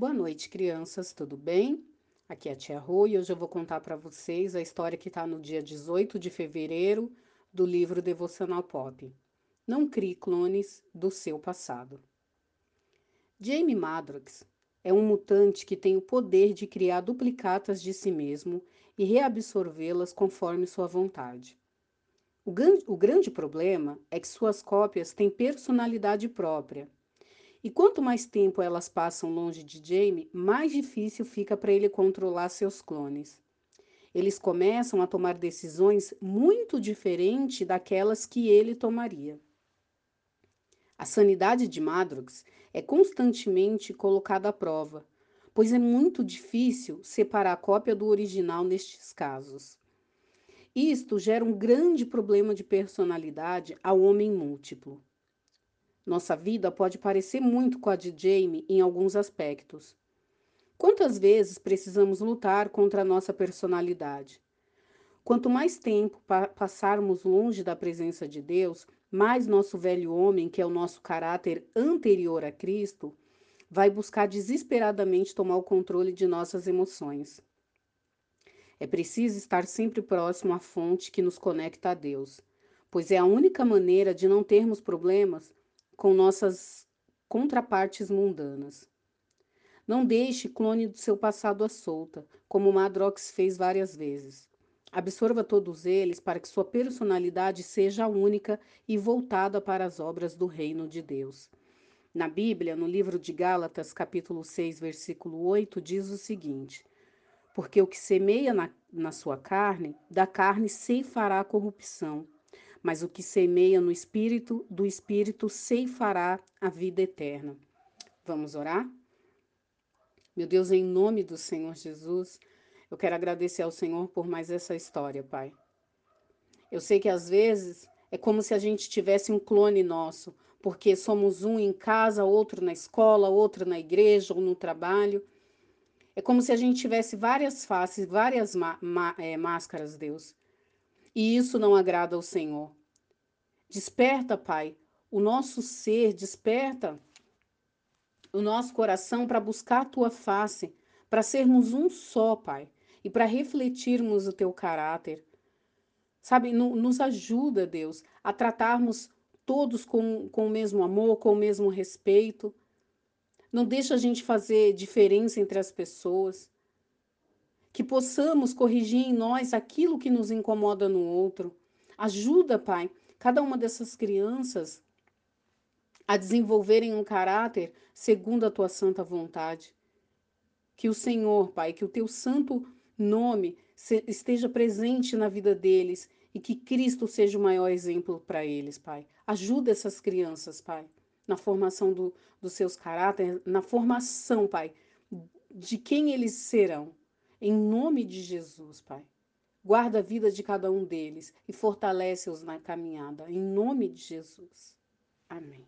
Boa noite, crianças, tudo bem? Aqui é a Tia Rô e hoje eu vou contar para vocês a história que está no dia 18 de fevereiro do livro Devocional Pop. Não crie clones do seu passado. Jamie Madrox é um mutante que tem o poder de criar duplicatas de si mesmo e reabsorvê-las conforme sua vontade. O, o grande problema é que suas cópias têm personalidade própria e quanto mais tempo elas passam longe de Jamie, mais difícil fica para ele controlar seus clones. Eles começam a tomar decisões muito diferentes daquelas que ele tomaria. A sanidade de Madrox é constantemente colocada à prova, pois é muito difícil separar a cópia do original nestes casos. Isto gera um grande problema de personalidade ao homem múltiplo. Nossa vida pode parecer muito com a de Jamie em alguns aspectos. Quantas vezes precisamos lutar contra a nossa personalidade? Quanto mais tempo pa passarmos longe da presença de Deus, mais nosso velho homem, que é o nosso caráter anterior a Cristo, vai buscar desesperadamente tomar o controle de nossas emoções. É preciso estar sempre próximo à fonte que nos conecta a Deus, pois é a única maneira de não termos problemas com nossas contrapartes mundanas. Não deixe clone do seu passado à solta, como Madrox fez várias vezes. Absorva todos eles para que sua personalidade seja única e voltada para as obras do reino de Deus. Na Bíblia, no livro de Gálatas, capítulo 6, versículo 8, diz o seguinte: Porque o que semeia na, na sua carne, da carne ceifará a corrupção mas o que semeia no espírito, do espírito ceifará a vida eterna. Vamos orar? Meu Deus, em nome do Senhor Jesus, eu quero agradecer ao Senhor por mais essa história, Pai. Eu sei que às vezes é como se a gente tivesse um clone nosso, porque somos um em casa, outro na escola, outro na igreja ou no trabalho. É como se a gente tivesse várias faces, várias é, máscaras, Deus. E isso não agrada ao Senhor. Desperta, Pai, o nosso ser, desperta o nosso coração para buscar a tua face, para sermos um só, Pai, e para refletirmos o teu caráter. Sabe, no, nos ajuda, Deus, a tratarmos todos com, com o mesmo amor, com o mesmo respeito. Não deixa a gente fazer diferença entre as pessoas possamos corrigir em nós aquilo que nos incomoda no outro. Ajuda, Pai, cada uma dessas crianças a desenvolverem um caráter segundo a tua santa vontade. Que o Senhor, Pai, que o teu santo nome esteja presente na vida deles e que Cristo seja o maior exemplo para eles, Pai. Ajuda essas crianças, Pai, na formação do, dos seus caráteres, na formação, Pai, de quem eles serão. Em nome de Jesus, Pai. Guarda a vida de cada um deles e fortalece-os na caminhada. Em nome de Jesus. Amém.